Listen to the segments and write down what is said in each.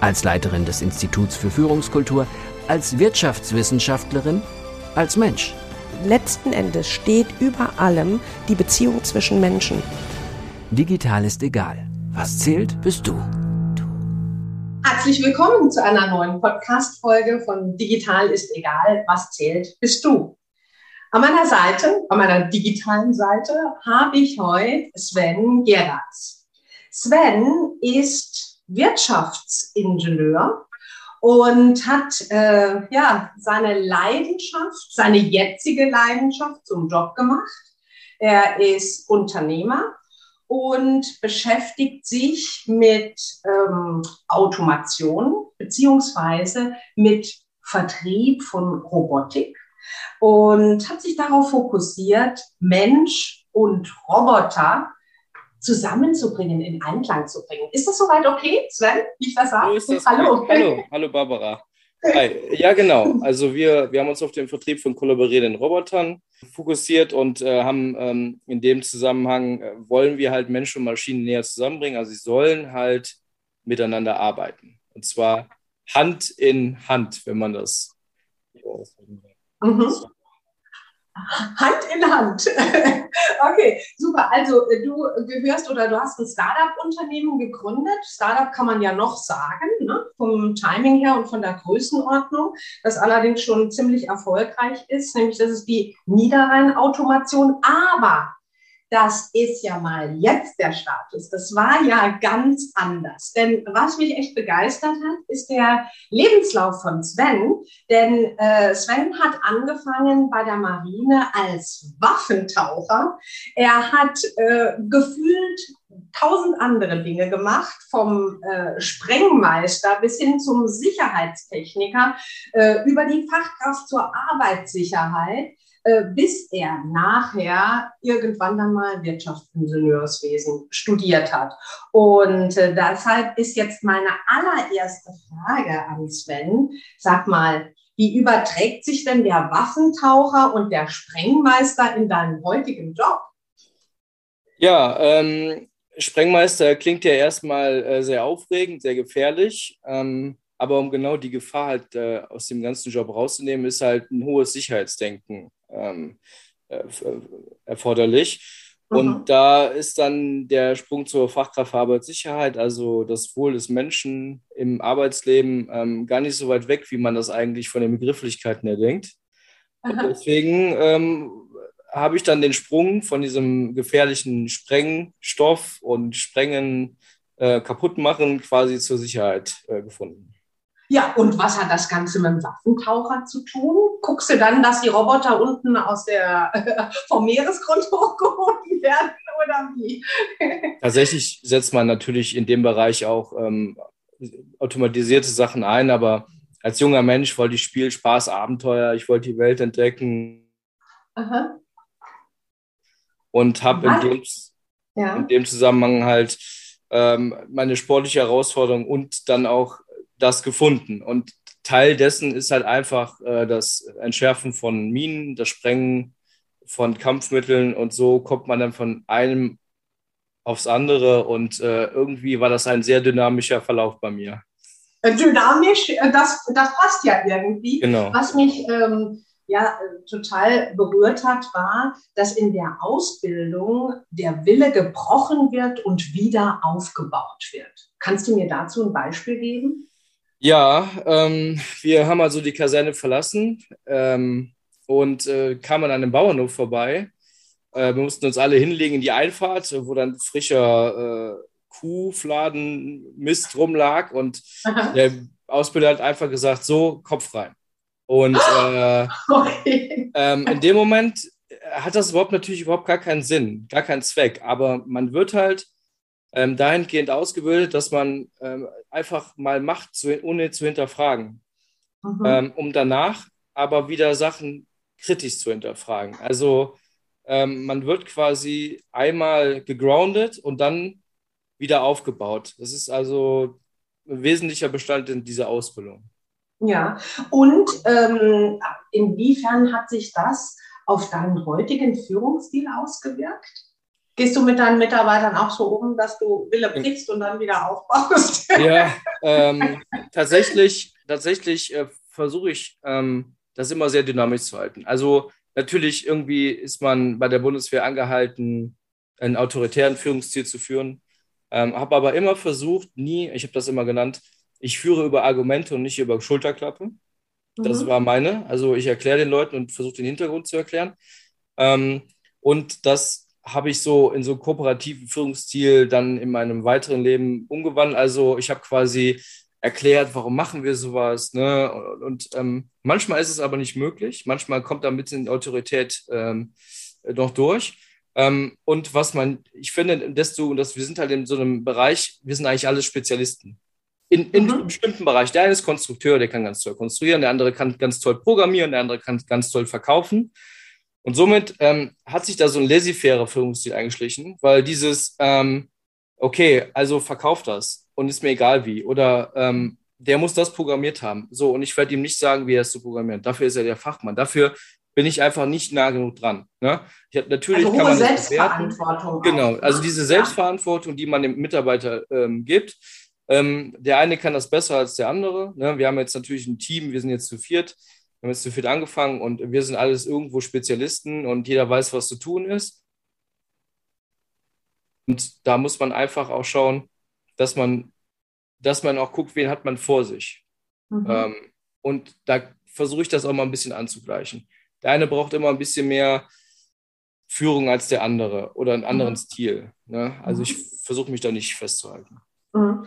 als Leiterin des Instituts für Führungskultur, als Wirtschaftswissenschaftlerin, als Mensch. Letzten Endes steht über allem die Beziehung zwischen Menschen. Digital ist egal. Was zählt, bist du. Herzlich willkommen zu einer neuen Podcast-Folge von Digital ist egal. Was zählt, bist du. An meiner Seite, an meiner digitalen Seite, habe ich heute Sven Gerards. Sven ist Wirtschaftsingenieur und hat äh, ja seine Leidenschaft, seine jetzige Leidenschaft zum Job gemacht. Er ist Unternehmer und beschäftigt sich mit ähm, Automation beziehungsweise mit Vertrieb von Robotik und hat sich darauf fokussiert, Mensch und Roboter zusammenzubringen, in Einklang zu bringen. Ist das soweit okay, Sven, wie ich das sage? So hallo. hallo, hallo Barbara. Hi. Ja, genau. Also wir, wir haben uns auf den Vertrieb von kollaborierenden Robotern fokussiert und äh, haben ähm, in dem Zusammenhang, äh, wollen wir halt Menschen und Maschinen näher zusammenbringen. Also sie sollen halt miteinander arbeiten. Und zwar Hand in Hand, wenn man das. Mhm. Hand in Hand. okay, super. Also äh, du gehörst oder du hast ein Startup-Unternehmen gegründet. Startup kann man ja noch sagen, ne? vom Timing her und von der Größenordnung, das allerdings schon ziemlich erfolgreich ist, nämlich das ist die Niederrhein-Automation. Aber das ist ja mal jetzt der Status. Das war ja ganz anders. Denn was mich echt begeistert hat, ist der Lebenslauf von Sven. Denn äh, Sven hat angefangen bei der Marine als Waffentaucher. Er hat äh, gefühlt tausend andere Dinge gemacht, vom äh, Sprengmeister bis hin zum Sicherheitstechniker, äh, über die Fachkraft zur Arbeitssicherheit. Äh, bis er nachher irgendwann dann mal Wirtschaftsingenieurswesen studiert hat. Und äh, deshalb ist jetzt meine allererste Frage an Sven. Sag mal, wie überträgt sich denn der Waffentaucher und der Sprengmeister in deinem heutigen Job? Ja, ähm, Sprengmeister klingt ja erstmal äh, sehr aufregend, sehr gefährlich. Ähm, aber um genau die Gefahr halt äh, aus dem ganzen Job rauszunehmen, ist halt ein hohes Sicherheitsdenken ähm, äh, äh, erforderlich. Mhm. Und da ist dann der Sprung zur Fachkraft für Arbeitssicherheit, also das Wohl des Menschen im Arbeitsleben, ähm, gar nicht so weit weg, wie man das eigentlich von den Begrifflichkeiten her denkt. Und deswegen ähm, habe ich dann den Sprung von diesem gefährlichen Sprengstoff und Sprengen, äh, kaputt machen quasi zur Sicherheit äh, gefunden. Ja, und was hat das Ganze mit dem Waffentaucher zu tun? Guckst du dann, dass die Roboter unten aus der, vom Meeresgrund hochgehoben werden oder wie? Tatsächlich setzt man natürlich in dem Bereich auch ähm, automatisierte Sachen ein, aber als junger Mensch wollte ich Spiel, Spaß, Abenteuer, ich wollte die Welt entdecken. Aha. Und habe in, dem, ja. in dem Zusammenhang halt ähm, meine sportliche Herausforderung und dann auch das gefunden. Und Teil dessen ist halt einfach äh, das Entschärfen von Minen, das Sprengen von Kampfmitteln und so kommt man dann von einem aufs andere und äh, irgendwie war das ein sehr dynamischer Verlauf bei mir. Äh, dynamisch, äh, das, das passt ja irgendwie. Genau. Was mich ähm, ja total berührt hat, war, dass in der Ausbildung der Wille gebrochen wird und wieder aufgebaut wird. Kannst du mir dazu ein Beispiel geben? Ja, ähm, wir haben also die Kaserne verlassen ähm, und äh, kamen an einem Bauernhof vorbei. Äh, wir mussten uns alle hinlegen in die Einfahrt, wo dann frischer äh, Kuhfladen, Mist rumlag und Aha. der Ausbilder hat einfach gesagt, so, Kopf rein. Und äh, okay. ähm, in dem Moment hat das überhaupt natürlich überhaupt gar keinen Sinn, gar keinen Zweck, aber man wird halt ähm, dahingehend ausgebildet, dass man ähm, einfach mal macht, zu, ohne zu hinterfragen, mhm. ähm, um danach aber wieder Sachen kritisch zu hinterfragen. Also ähm, man wird quasi einmal gegroundet und dann wieder aufgebaut. Das ist also ein wesentlicher Bestandteil dieser Ausbildung. Ja, und ähm, inwiefern hat sich das auf deinen heutigen Führungsstil ausgewirkt? Gehst du mit deinen Mitarbeitern auch so um, dass du Wille brichst und dann wieder aufbaust? Ja, ähm, tatsächlich, tatsächlich äh, versuche ich, ähm, das immer sehr dynamisch zu halten. Also natürlich irgendwie ist man bei der Bundeswehr angehalten, einen autoritären Führungsstil zu führen. Ähm, habe aber immer versucht, nie, ich habe das immer genannt, ich führe über Argumente und nicht über Schulterklappe. Das mhm. war meine. Also ich erkläre den Leuten und versuche den Hintergrund zu erklären. Ähm, und das habe ich so in so kooperativen Führungsstil dann in meinem weiteren Leben umgewandelt. Also ich habe quasi erklärt, warum machen wir sowas. Ne? Und, und ähm, manchmal ist es aber nicht möglich. Manchmal kommt da ein bisschen Autorität ähm, noch durch. Ähm, und was man, ich finde, desto, dass wir sind halt in so einem Bereich, wir sind eigentlich alle Spezialisten in, in mhm. einem bestimmten Bereich. Der eine ist Konstrukteur, der kann ganz toll konstruieren, der andere kann ganz toll programmieren, der andere kann ganz toll verkaufen. Und somit ähm, hat sich da so ein laissez-faire Führungsstil eingeschlichen, weil dieses, ähm, okay, also verkauft das und ist mir egal wie. Oder ähm, der muss das programmiert haben. So, und ich werde ihm nicht sagen, wie er es zu programmieren. Dafür ist er der Fachmann. Dafür bin ich einfach nicht nah genug dran. Ne? Ich hab, natürlich also kann man Selbstverantwortung. Genau, also diese Selbstverantwortung, die man dem Mitarbeiter ähm, gibt, ähm, der eine kann das besser als der andere. Ne? Wir haben jetzt natürlich ein Team, wir sind jetzt zu viert, wir haben jetzt zu viert angefangen und wir sind alles irgendwo Spezialisten und jeder weiß, was zu tun ist. Und da muss man einfach auch schauen, dass man, dass man auch guckt, wen hat man vor sich. Mhm. Ähm, und da versuche ich das auch mal ein bisschen anzugleichen. Der eine braucht immer ein bisschen mehr Führung als der andere oder einen anderen mhm. Stil. Ne? Also ich mhm. versuche mich da nicht festzuhalten. Mhm.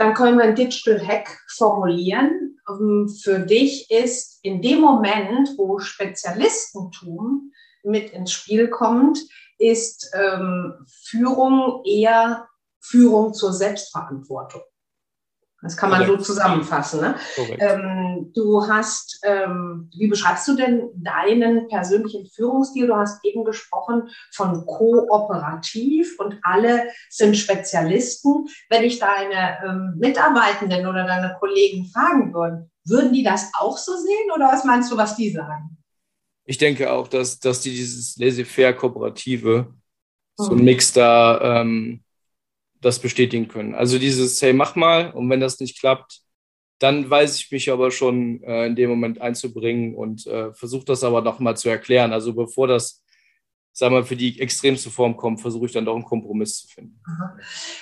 Dann können wir ein Digital Hack formulieren. Ähm, für dich ist in dem Moment, wo Spezialistentum mit ins Spiel kommt, ist ähm, Führung eher Führung zur Selbstverantwortung. Das kann man Korrekt. so zusammenfassen. Ne? Ähm, du hast, ähm, wie beschreibst du denn deinen persönlichen Führungsstil? Du hast eben gesprochen von kooperativ und alle sind Spezialisten. Wenn ich deine ähm, Mitarbeitenden oder deine Kollegen fragen würde, würden die das auch so sehen oder was meinst du, was die sagen? Ich denke auch, dass, dass die dieses laissez-faire Kooperative, so ein hm. Mix da ähm, das bestätigen können. Also dieses, hey, mach mal und wenn das nicht klappt, dann weiß ich mich aber schon äh, in dem Moment einzubringen und äh, versuche das aber nochmal zu erklären. Also bevor das, sagen wir, für die extremste Form kommt, versuche ich dann doch einen Kompromiss zu finden.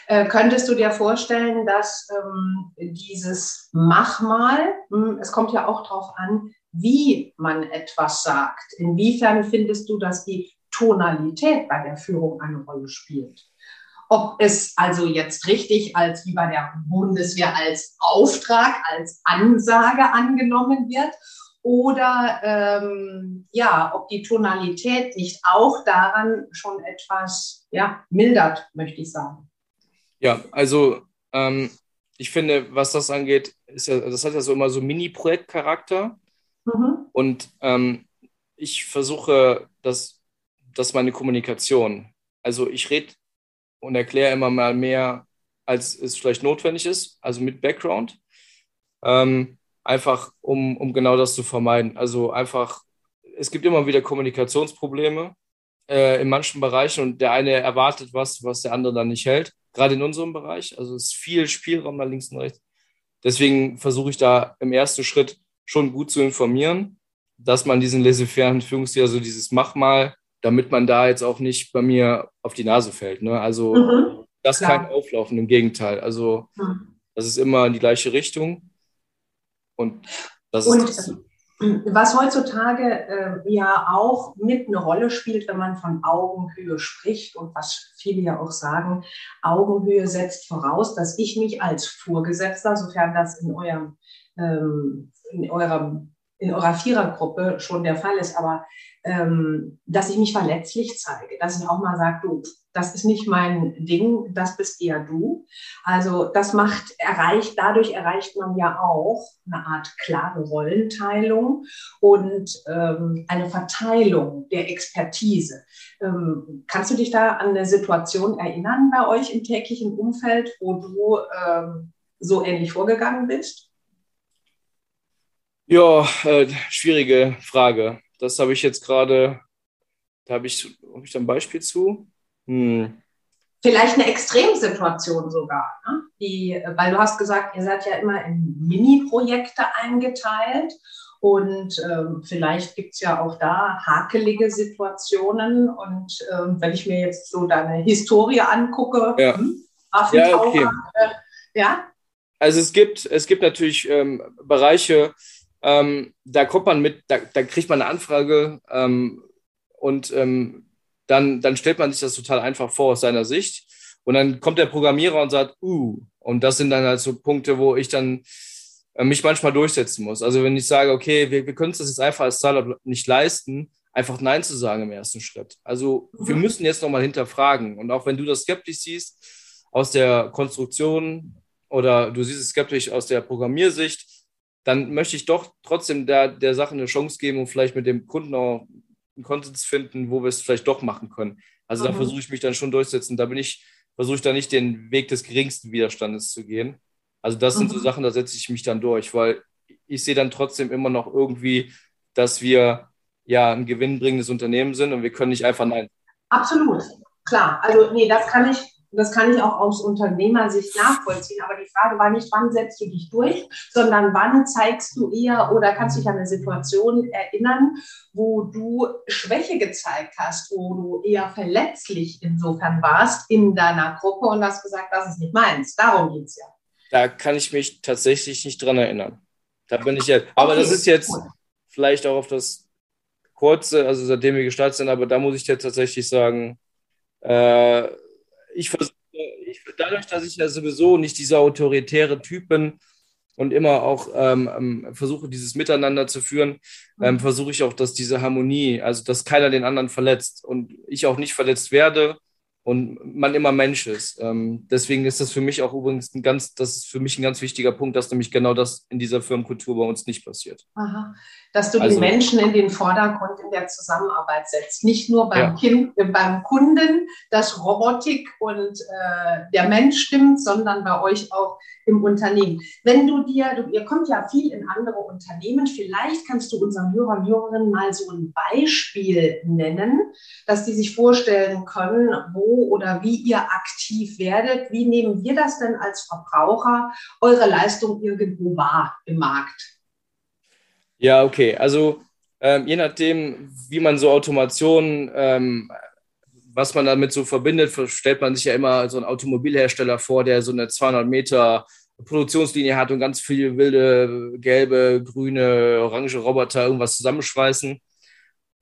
Äh, könntest du dir vorstellen, dass ähm, dieses Mach mal, mh, hm, es kommt ja auch darauf an, wie man etwas sagt. Inwiefern findest du, dass die Tonalität bei der Führung eine Rolle spielt? Ob es also jetzt richtig als wie bei der Bundeswehr als Auftrag, als Ansage angenommen wird oder ähm, ja, ob die Tonalität nicht auch daran schon etwas ja, mildert, möchte ich sagen. Ja, also ähm, ich finde, was das angeht, ist ja, das hat ja so immer so Mini-Projekt-Charakter. Mhm. Und ähm, ich versuche, dass, dass meine Kommunikation, also ich rede und erkläre immer mal mehr, als es vielleicht notwendig ist, also mit Background. Ähm, einfach, um, um genau das zu vermeiden. Also einfach, es gibt immer wieder Kommunikationsprobleme äh, in manchen Bereichen und der eine erwartet was, was der andere dann nicht hält. Gerade in unserem Bereich. Also es ist viel Spielraum da links und rechts. Deswegen versuche ich da im ersten Schritt schon gut zu informieren, dass man diesen laissez-faire Führungsstil, also dieses Mach mal, damit man da jetzt auch nicht bei mir auf die Nase fällt. Ne? Also mhm, das klar. kein Auflaufen, im Gegenteil. Also mhm. das ist immer in die gleiche Richtung. Und das Und, ist. Was heutzutage äh, ja auch mit eine Rolle spielt, wenn man von Augenhöhe spricht und was viele ja auch sagen, Augenhöhe setzt voraus, dass ich mich als Vorgesetzter, sofern das in eurem, ähm, in eurem in eurer Vierergruppe schon der Fall ist, aber ähm, dass ich mich verletzlich zeige, dass ich auch mal sage, du, das ist nicht mein Ding, das bist eher du. Also das macht, erreicht, dadurch erreicht man ja auch eine Art klare Rollenteilung und ähm, eine Verteilung der Expertise. Ähm, kannst du dich da an eine Situation erinnern bei euch im täglichen Umfeld, wo du ähm, so ähnlich vorgegangen bist? Ja, äh, schwierige Frage. Das habe ich jetzt gerade, da habe ich, habe ich da ein Beispiel zu? Hm. Vielleicht eine Extremsituation sogar, ne? Die, weil du hast gesagt, ihr seid ja immer in Mini-Projekte eingeteilt und ähm, vielleicht gibt es ja auch da hakelige Situationen. Und ähm, wenn ich mir jetzt so deine Historie angucke, ja, hm, ja, okay. äh, ja. Also es gibt, es gibt natürlich ähm, Bereiche, ähm, da kommt man mit, da, da kriegt man eine Anfrage ähm, und ähm, dann, dann stellt man sich das total einfach vor aus seiner Sicht. Und dann kommt der Programmierer und sagt, uh, und das sind dann halt so Punkte, wo ich dann äh, mich manchmal durchsetzen muss. Also wenn ich sage, okay, wir, wir können uns das jetzt einfach als Startup nicht leisten, einfach Nein zu sagen im ersten Schritt. Also wir mhm. müssen jetzt nochmal hinterfragen. Und auch wenn du das skeptisch siehst aus der Konstruktion oder du siehst es skeptisch aus der Programmiersicht, dann möchte ich doch trotzdem der, der Sache eine Chance geben und vielleicht mit dem Kunden auch einen Konsens finden, wo wir es vielleicht doch machen können. Also mhm. da versuche ich mich dann schon durchzusetzen. Da bin ich, versuche ich da nicht den Weg des geringsten Widerstandes zu gehen. Also das mhm. sind so mhm. Sachen, da setze ich mich dann durch, weil ich sehe dann trotzdem immer noch irgendwie, dass wir ja ein gewinnbringendes Unternehmen sind und wir können nicht einfach nein. Absolut, klar. Also nee, das kann ich das kann ich auch aus Unternehmersicht nachvollziehen. Aber die Frage war nicht, wann setzt du dich durch, sondern wann zeigst du eher oder kannst du dich an eine Situation erinnern, wo du Schwäche gezeigt hast, wo du eher verletzlich insofern warst in deiner Gruppe und hast gesagt, das ist nicht meins. Darum geht es ja. Da kann ich mich tatsächlich nicht dran erinnern. Da bin ich jetzt. Aber okay. das ist jetzt vielleicht auch auf das kurze, also seitdem wir gestartet sind, aber da muss ich dir tatsächlich sagen, äh, ich versuche, ich, dadurch, dass ich ja sowieso nicht dieser autoritäre Typ bin und immer auch ähm, ähm versuche, dieses Miteinander zu führen, ähm, mhm. versuche ich auch, dass diese Harmonie, also dass keiner den anderen verletzt und ich auch nicht verletzt werde und man immer Mensch ist. Ähm, deswegen ist das für mich auch übrigens ein ganz, das ist für mich ein ganz wichtiger Punkt, dass nämlich genau das in dieser Firmenkultur bei uns nicht passiert. Aha. Dass du also, die Menschen in den Vordergrund in der Zusammenarbeit setzt. Nicht nur beim, ja. kind, äh, beim Kunden, dass Robotik und äh, der Mensch stimmt, sondern bei euch auch im Unternehmen. Wenn du dir, du, ihr kommt ja viel in andere Unternehmen, vielleicht kannst du unseren Hörern und Hörerinnen mal so ein Beispiel nennen, dass die sich vorstellen können, wo oder wie ihr aktiv werdet. Wie nehmen wir das denn als Verbraucher, eure Leistung irgendwo wahr im Markt? Ja, okay. Also ähm, je nachdem, wie man so Automation ähm, was man damit so verbindet, stellt man sich ja immer so einen Automobilhersteller vor, der so eine 200 Meter Produktionslinie hat und ganz viele wilde, gelbe, grüne, orange Roboter irgendwas zusammenschweißen.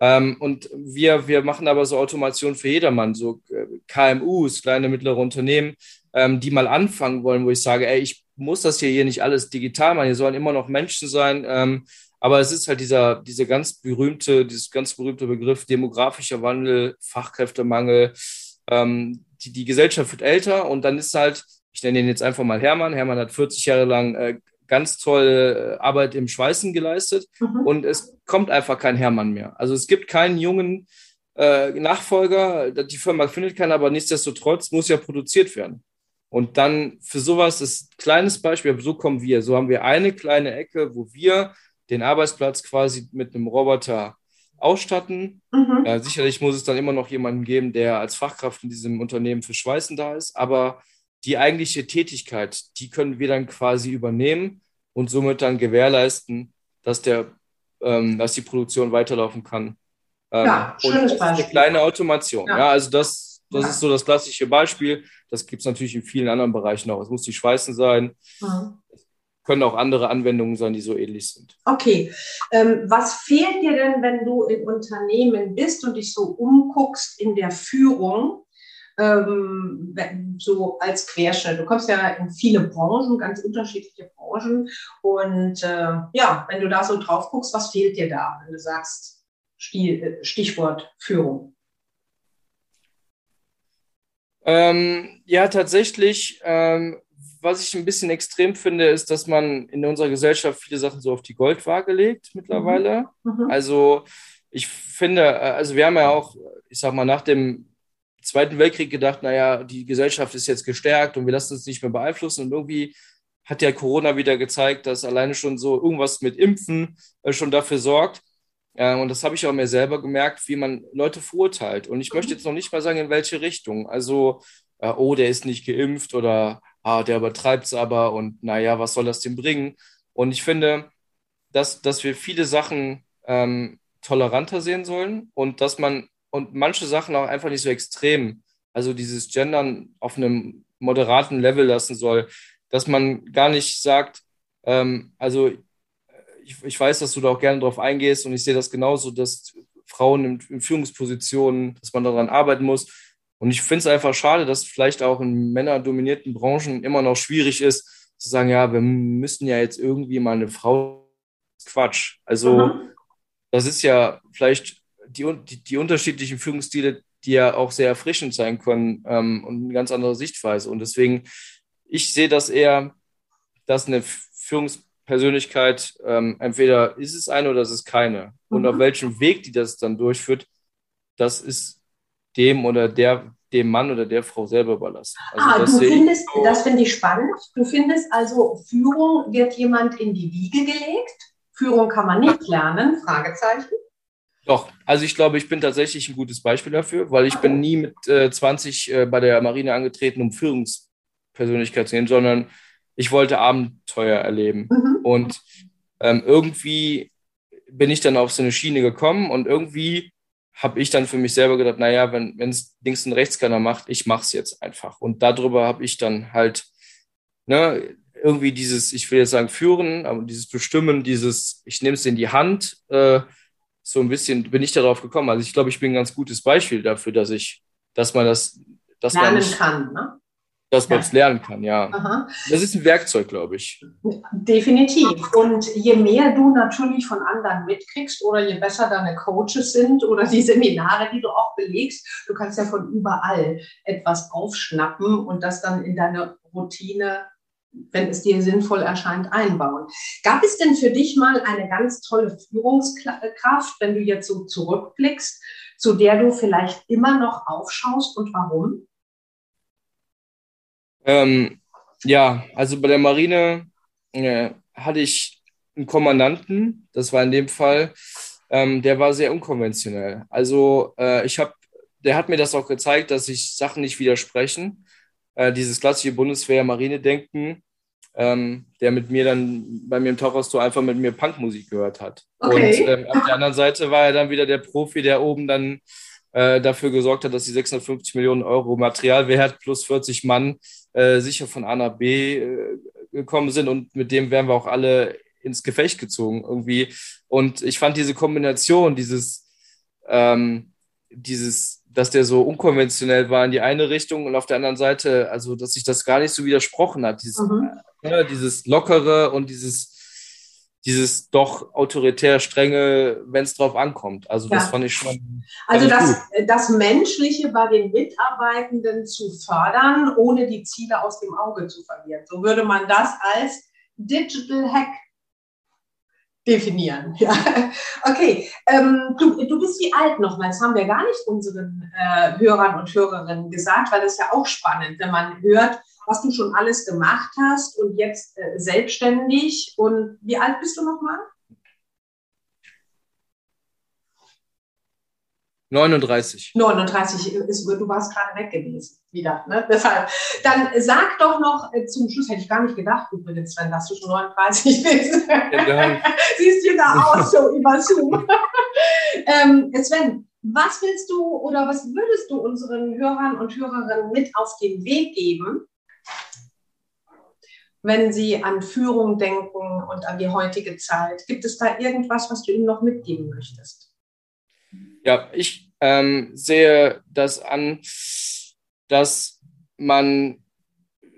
Ähm, und wir, wir machen aber so Automation für jedermann, so äh, KMUs, kleine, mittlere Unternehmen, ähm, die mal anfangen wollen, wo ich sage, ey, ich muss das hier, hier nicht alles digital machen, hier sollen immer noch Menschen sein. Ähm, aber es ist halt dieser, diese ganz berühmte, dieses ganz berühmte Begriff demografischer Wandel, Fachkräftemangel. Ähm, die, die Gesellschaft wird älter und dann ist halt, ich nenne ihn jetzt einfach mal Hermann. Hermann hat 40 Jahre lang äh, ganz tolle äh, Arbeit im Schweißen geleistet mhm. und es kommt einfach kein Hermann mehr. Also es gibt keinen jungen äh, Nachfolger, die Firma findet keinen, aber nichtsdestotrotz muss ja produziert werden. Und dann für sowas ist ein kleines Beispiel, so kommen wir. So haben wir eine kleine Ecke, wo wir den Arbeitsplatz quasi mit einem Roboter ausstatten. Mhm. Ja, sicherlich muss es dann immer noch jemanden geben, der als Fachkraft in diesem Unternehmen für Schweißen da ist, aber die eigentliche Tätigkeit, die können wir dann quasi übernehmen und somit dann gewährleisten, dass, der, ähm, dass die Produktion weiterlaufen kann. Ähm, ja, schönes Beispiel. Eine kleine Automation. Ja, ja also das, das ja. ist so das klassische Beispiel. Das gibt es natürlich in vielen anderen Bereichen auch. Es muss die Schweißen sein. Mhm können auch andere Anwendungen sein, die so ähnlich sind. Okay. Ähm, was fehlt dir denn, wenn du im Unternehmen bist und dich so umguckst in der Führung? Ähm, so als Querschnitt. Du kommst ja in viele Branchen, ganz unterschiedliche Branchen. Und äh, ja, wenn du da so drauf guckst, was fehlt dir da, wenn du sagst, äh, Stichwort Führung? Ähm, ja, tatsächlich. Ähm, was ich ein bisschen extrem finde, ist, dass man in unserer Gesellschaft viele Sachen so auf die Goldwaage legt mittlerweile. Mhm. Mhm. Also ich finde, äh, also wir haben ja auch, ich sag mal, nach dem Zweiten Weltkrieg gedacht, naja, die Gesellschaft ist jetzt gestärkt und wir lassen uns nicht mehr beeinflussen. Und irgendwie hat ja Corona wieder gezeigt, dass alleine schon so irgendwas mit Impfen äh, schon dafür sorgt. Und das habe ich auch mir selber gemerkt, wie man Leute verurteilt. Und ich möchte jetzt noch nicht mal sagen, in welche Richtung. Also, äh, oh, der ist nicht geimpft oder ah, der übertreibt es aber und naja, was soll das denn bringen? Und ich finde, dass, dass wir viele Sachen ähm, toleranter sehen sollen und dass man und manche Sachen auch einfach nicht so extrem, also dieses Gendern auf einem moderaten Level lassen soll, dass man gar nicht sagt, ähm, also ich, ich weiß, dass du da auch gerne drauf eingehst und ich sehe das genauso, dass Frauen in, in Führungspositionen, dass man daran arbeiten muss. Und ich finde es einfach schade, dass vielleicht auch in männerdominierten Branchen immer noch schwierig ist, zu sagen, ja, wir müssten ja jetzt irgendwie mal eine Frau. Quatsch. Also, mhm. das ist ja vielleicht die, die, die, unterschiedlichen Führungsstile, die ja auch sehr erfrischend sein können ähm, und eine ganz andere Sichtweise. Und deswegen, ich sehe das eher, dass eine Führungs Persönlichkeit, ähm, entweder ist es eine oder ist es keine. Und mhm. auf welchem Weg die das dann durchführt, das ist dem oder der, dem Mann oder der Frau selber überlassen. Also ah, du findest, so, das finde ich spannend. Du findest also, Führung wird jemand in die Wiege gelegt? Führung kann man nicht lernen? Fragezeichen. Doch, also ich glaube, ich bin tatsächlich ein gutes Beispiel dafür, weil ich bin nie mit äh, 20 äh, bei der Marine angetreten, um Führungspersönlichkeit zu nehmen, sondern ich wollte Abenteuer erleben. Mhm. Und ähm, irgendwie bin ich dann auf so eine Schiene gekommen und irgendwie habe ich dann für mich selber gedacht, naja, wenn es links und rechts keiner macht, ich mache es jetzt einfach. Und darüber habe ich dann halt ne, irgendwie dieses, ich will jetzt sagen führen, aber dieses Bestimmen, dieses, ich nehme es in die Hand, äh, so ein bisschen bin ich darauf gekommen. Also ich glaube, ich bin ein ganz gutes Beispiel dafür, dass ich, dass man das, dass lernen man nicht, kann, ne? dass man es lernen kann, ja. Aha. Das ist ein Werkzeug, glaube ich. Definitiv. Und je mehr du natürlich von anderen mitkriegst oder je besser deine Coaches sind oder die Seminare, die du auch belegst, du kannst ja von überall etwas aufschnappen und das dann in deine Routine, wenn es dir sinnvoll erscheint, einbauen. Gab es denn für dich mal eine ganz tolle Führungskraft, wenn du jetzt so zurückblickst, zu der du vielleicht immer noch aufschaust und warum? Ähm, ja, also bei der Marine äh, hatte ich einen Kommandanten, das war in dem Fall, ähm, der war sehr unkonventionell. Also äh, ich habe, der hat mir das auch gezeigt, dass sich Sachen nicht widersprechen. Äh, dieses klassische Bundeswehr-Marine-Denken, ähm, der mit mir dann bei mir im Tauchhaustor einfach mit mir Punkmusik gehört hat. Okay. Und ähm, auf der anderen Seite war er dann wieder der Profi, der oben dann äh, dafür gesorgt hat, dass die 650 Millionen Euro Materialwert plus 40 Mann äh, sicher von A nach B äh, gekommen sind und mit dem werden wir auch alle ins Gefecht gezogen irgendwie. Und ich fand diese Kombination, dieses, ähm, dieses, dass der so unkonventionell war in die eine Richtung und auf der anderen Seite, also dass sich das gar nicht so widersprochen hat, dieses, mhm. äh, dieses Lockere und dieses dieses doch autoritär strenge, wenn es drauf ankommt. Also das fand ich schon. Also das, das Menschliche bei den Mitarbeitenden zu fördern, ohne die Ziele aus dem Auge zu verlieren. So würde man das als Digital Hack definieren. Ja. Okay, ähm, du, du bist wie alt nochmal? Das haben wir gar nicht unseren äh, Hörern und Hörerinnen gesagt, weil das ist ja auch spannend, wenn man hört, was du schon alles gemacht hast und jetzt äh, selbstständig. Und wie alt bist du nochmal? 39. 39, ist, du warst gerade weg gewesen. Wieder, ne? Deshalb. Dann sag doch noch, äh, zum Schluss hätte ich gar nicht gedacht, übrigens, Sven, dass du schon 39 bist. Ja, Siehst jünger aus, so über Zoom. ähm, Sven, was willst du oder was würdest du unseren Hörern und Hörerinnen mit auf den Weg geben, wenn Sie an Führung denken und an die heutige Zeit? Gibt es da irgendwas, was du ihm noch mitgeben möchtest? Ja, ich ähm, sehe das an, dass man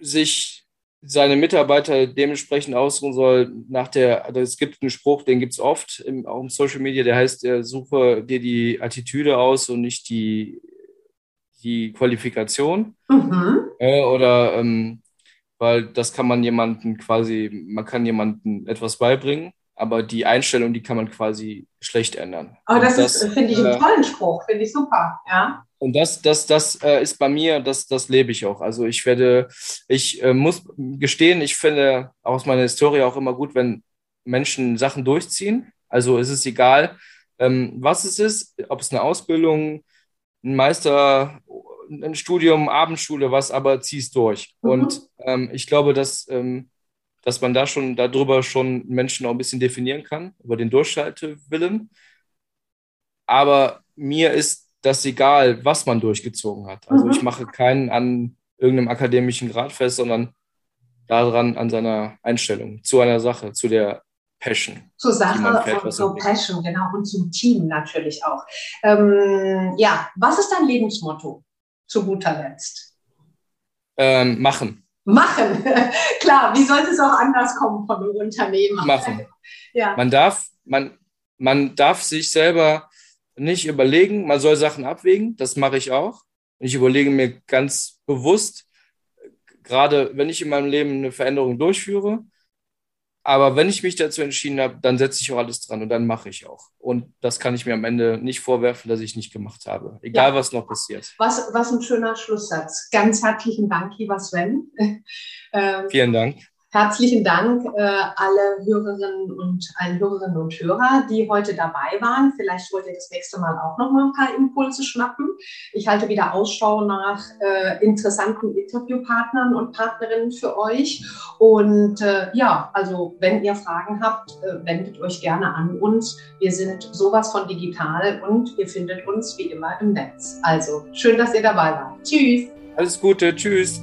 sich seine Mitarbeiter dementsprechend ausruhen soll nach der, also es gibt einen Spruch, den gibt es oft im, auch im Social Media, der heißt, äh, suche dir die Attitüde aus und nicht die, die Qualifikation. Mhm. Äh, oder ähm, weil das kann man jemanden quasi, man kann jemanden etwas beibringen, aber die Einstellung, die kann man quasi schlecht ändern. Aber das, das ist, finde ich, einen äh, tollen Spruch, finde ich super, ja. Und das, das, das äh, ist bei mir, das, das lebe ich auch. Also ich werde, ich äh, muss gestehen, ich finde aus meiner Historie auch immer gut, wenn Menschen Sachen durchziehen. Also es ist egal, ähm, was es ist, ob es eine Ausbildung, ein Meister, ein Studium, Abendschule, was, aber zieh es durch. Mhm. Und ähm, ich glaube, dass, ähm, dass man da schon darüber schon Menschen auch ein bisschen definieren kann, über den Durchhaltewillen. Aber mir ist das egal, was man durchgezogen hat. Also mhm. ich mache keinen an irgendeinem akademischen Grad fest, sondern daran an seiner Einstellung zu einer Sache, zu der Passion. Zur Sache fährt, und zur Passion, genau, und zum Team natürlich auch. Ähm, ja, was ist dein Lebensmotto zu guter Letzt? Ähm, machen. Machen, klar, wie sollte es auch anders kommen von einem Unternehmen? Machen. ja. Man darf, man, man darf sich selber nicht überlegen, man soll Sachen abwägen, das mache ich auch. Ich überlege mir ganz bewusst, gerade wenn ich in meinem Leben eine Veränderung durchführe, aber wenn ich mich dazu entschieden habe, dann setze ich auch alles dran und dann mache ich auch. Und das kann ich mir am Ende nicht vorwerfen, dass ich nicht gemacht habe, egal ja. was noch passiert. Was, was ein schöner Schlusssatz. Ganz herzlichen Dank, lieber Sven. Ähm, Vielen Dank. Herzlichen Dank äh, alle Hörerinnen und allen Hörerinnen und Hörer, die heute dabei waren. Vielleicht wollt ihr das nächste Mal auch noch mal ein paar Impulse schnappen. Ich halte wieder Ausschau nach äh, interessanten Interviewpartnern und Partnerinnen für euch. Und äh, ja, also wenn ihr Fragen habt, äh, wendet euch gerne an uns. Wir sind sowas von digital und ihr findet uns wie immer im Netz. Also schön, dass ihr dabei wart. Tschüss. Alles Gute. Tschüss.